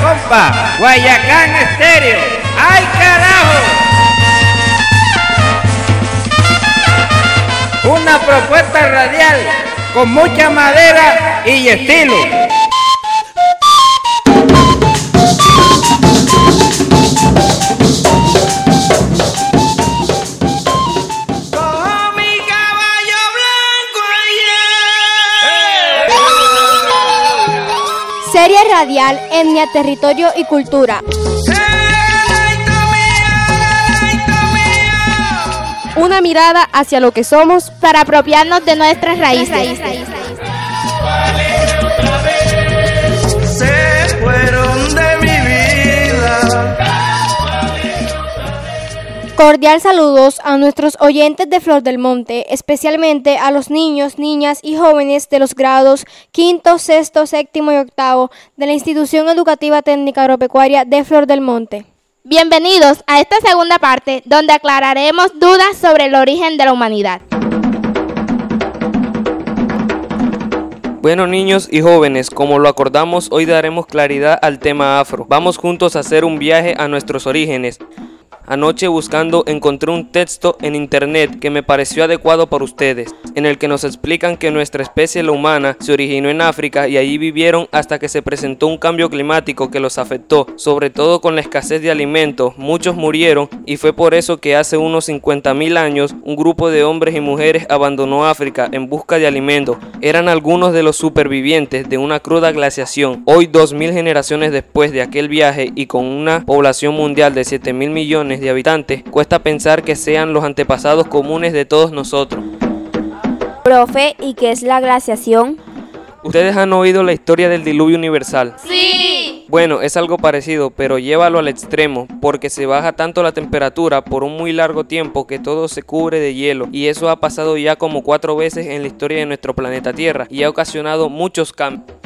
compa, Guayacán Estéreo. ¡Ay, carajo! Una propuesta radial con mucha madera y estilo. Radial, etnia, territorio y cultura. Una mirada hacia lo que somos para apropiarnos de nuestras raíces. Cordial saludos a nuestros oyentes de Flor del Monte, especialmente a los niños, niñas y jóvenes de los grados quinto, sexto, séptimo y octavo de la Institución Educativa Técnica Agropecuaria de Flor del Monte. Bienvenidos a esta segunda parte donde aclararemos dudas sobre el origen de la humanidad. Bueno niños y jóvenes, como lo acordamos, hoy daremos claridad al tema afro. Vamos juntos a hacer un viaje a nuestros orígenes. Anoche buscando encontré un texto en internet que me pareció adecuado para ustedes, en el que nos explican que nuestra especie, la humana, se originó en África y allí vivieron hasta que se presentó un cambio climático que los afectó, sobre todo con la escasez de alimentos, muchos murieron y fue por eso que hace unos 50.000 años un grupo de hombres y mujeres abandonó África en busca de alimentos. Eran algunos de los supervivientes de una cruda glaciación. Hoy 2.000 generaciones después de aquel viaje y con una población mundial de 7.000 millones de habitantes, cuesta pensar que sean los antepasados comunes de todos nosotros. Profe, ¿y qué es la glaciación? Ustedes han oído la historia del diluvio universal. Sí. Bueno, es algo parecido, pero llévalo al extremo, porque se baja tanto la temperatura por un muy largo tiempo que todo se cubre de hielo, y eso ha pasado ya como cuatro veces en la historia de nuestro planeta Tierra, y ha ocasionado muchos cambios.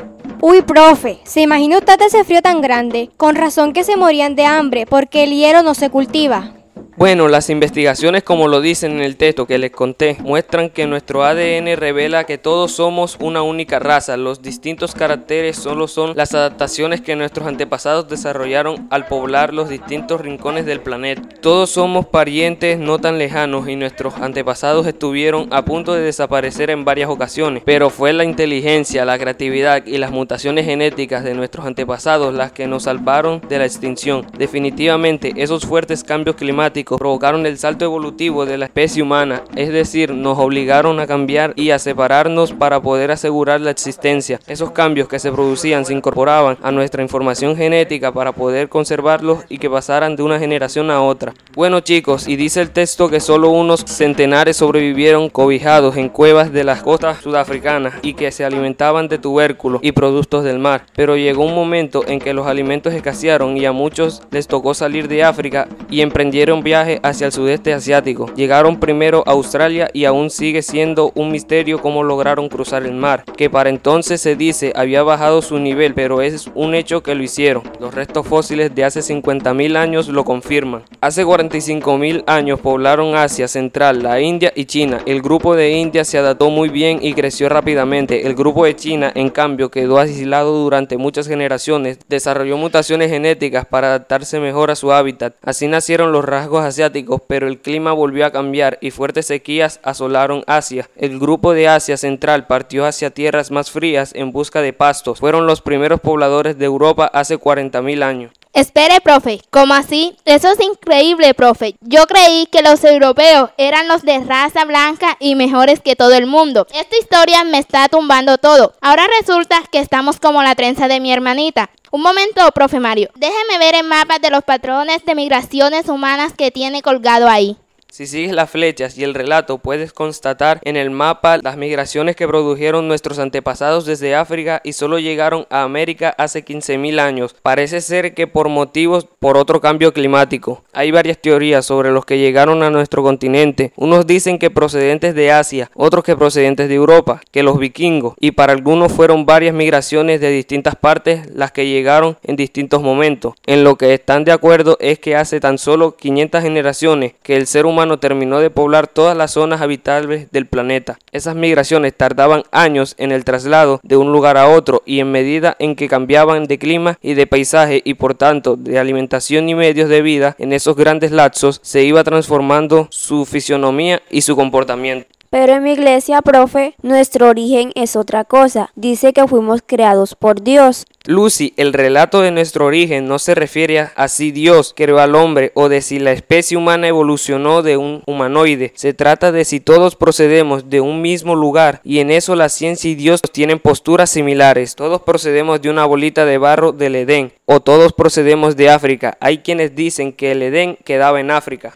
Uy, profe, ¿se imagina usted ese frío tan grande? Con razón que se morían de hambre porque el hielo no se cultiva. Bueno, las investigaciones, como lo dicen en el texto que les conté, muestran que nuestro ADN revela que todos somos una única raza. Los distintos caracteres solo son las adaptaciones que nuestros antepasados desarrollaron al poblar los distintos rincones del planeta. Todos somos parientes no tan lejanos y nuestros antepasados estuvieron a punto de desaparecer en varias ocasiones, pero fue la inteligencia, la creatividad y las mutaciones genéticas de nuestros antepasados las que nos salvaron de la extinción. Definitivamente, esos fuertes cambios climáticos provocaron el salto evolutivo de la especie humana, es decir, nos obligaron a cambiar y a separarnos para poder asegurar la existencia. Esos cambios que se producían se incorporaban a nuestra información genética para poder conservarlos y que pasaran de una generación a otra. Bueno chicos, y dice el texto que solo unos centenares sobrevivieron cobijados en cuevas de las costas sudafricanas y que se alimentaban de tubérculos y productos del mar. Pero llegó un momento en que los alimentos escasearon y a muchos les tocó salir de África y emprendieron viajes hacia el sudeste asiático. Llegaron primero a Australia y aún sigue siendo un misterio cómo lograron cruzar el mar, que para entonces se dice había bajado su nivel, pero es un hecho que lo hicieron. Los restos fósiles de hace 50.000 años lo confirman. Hace 45.000 años poblaron Asia Central, la India y China. El grupo de India se adaptó muy bien y creció rápidamente. El grupo de China, en cambio, quedó aislado durante muchas generaciones, desarrolló mutaciones genéticas para adaptarse mejor a su hábitat. Así nacieron los rasgos asiáticos, pero el clima volvió a cambiar y fuertes sequías asolaron Asia. El grupo de Asia Central partió hacia tierras más frías en busca de pastos. Fueron los primeros pobladores de Europa hace 40.000 años. Espere, profe, ¿cómo así? Eso es increíble, profe. Yo creí que los europeos eran los de raza blanca y mejores que todo el mundo. Esta historia me está tumbando todo. Ahora resulta que estamos como la trenza de mi hermanita. Un momento, profe Mario. Déjeme ver el mapa de los patrones de migraciones humanas que tiene colgado ahí. Si sigues las flechas y el relato, puedes constatar en el mapa las migraciones que produjeron nuestros antepasados desde África y solo llegaron a América hace 15.000 años. Parece ser que por motivos por otro cambio climático. Hay varias teorías sobre los que llegaron a nuestro continente. Unos dicen que procedentes de Asia, otros que procedentes de Europa, que los vikingos, y para algunos fueron varias migraciones de distintas partes las que llegaron en distintos momentos. En lo que están de acuerdo es que hace tan solo 500 generaciones que el ser humano terminó de poblar todas las zonas habitables del planeta. Esas migraciones tardaban años en el traslado de un lugar a otro y en medida en que cambiaban de clima y de paisaje y por tanto de alimentación y medios de vida en esos grandes lapsos se iba transformando su fisionomía y su comportamiento. Pero en mi iglesia, profe, nuestro origen es otra cosa. Dice que fuimos creados por Dios. Lucy, el relato de nuestro origen no se refiere a si Dios creó al hombre o de si la especie humana evolucionó de un humanoide. Se trata de si todos procedemos de un mismo lugar y en eso la ciencia y Dios tienen posturas similares. Todos procedemos de una bolita de barro del Edén o todos procedemos de África. Hay quienes dicen que el Edén quedaba en África.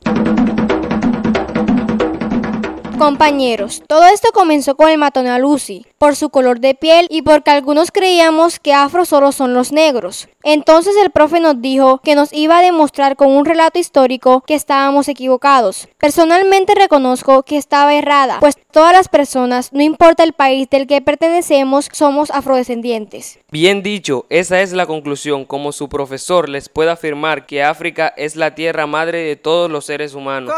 Compañeros, todo esto comenzó con el matón a Lucy, por su color de piel y porque algunos creíamos que afro solo son los negros. Entonces el profe nos dijo que nos iba a demostrar con un relato histórico que estábamos equivocados. Personalmente reconozco que estaba errada, pues todas las personas, no importa el país del que pertenecemos, somos afrodescendientes. Bien dicho, esa es la conclusión, como su profesor les puede afirmar que África es la tierra madre de todos los seres humanos.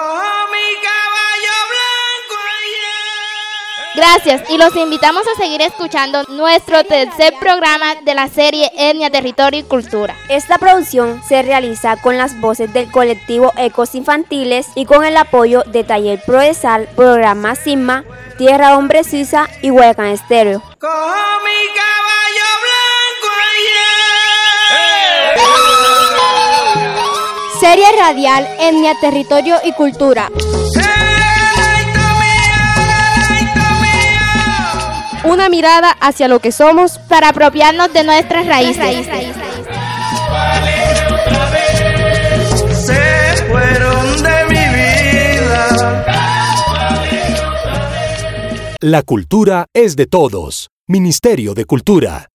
Gracias y los invitamos a seguir escuchando nuestro tercer programa de la serie Etnia, Territorio y Cultura. Esta producción se realiza con las voces del colectivo Ecos Infantiles y con el apoyo de Taller Proesal, Programa Sigma, Tierra Hombre Suiza y Huecan Estéreo. Serie radial Etnia, Territorio y Cultura. Una mirada hacia lo que somos para apropiarnos de nuestras raíces. Se fueron de mi vida. La cultura es de todos. Ministerio de Cultura.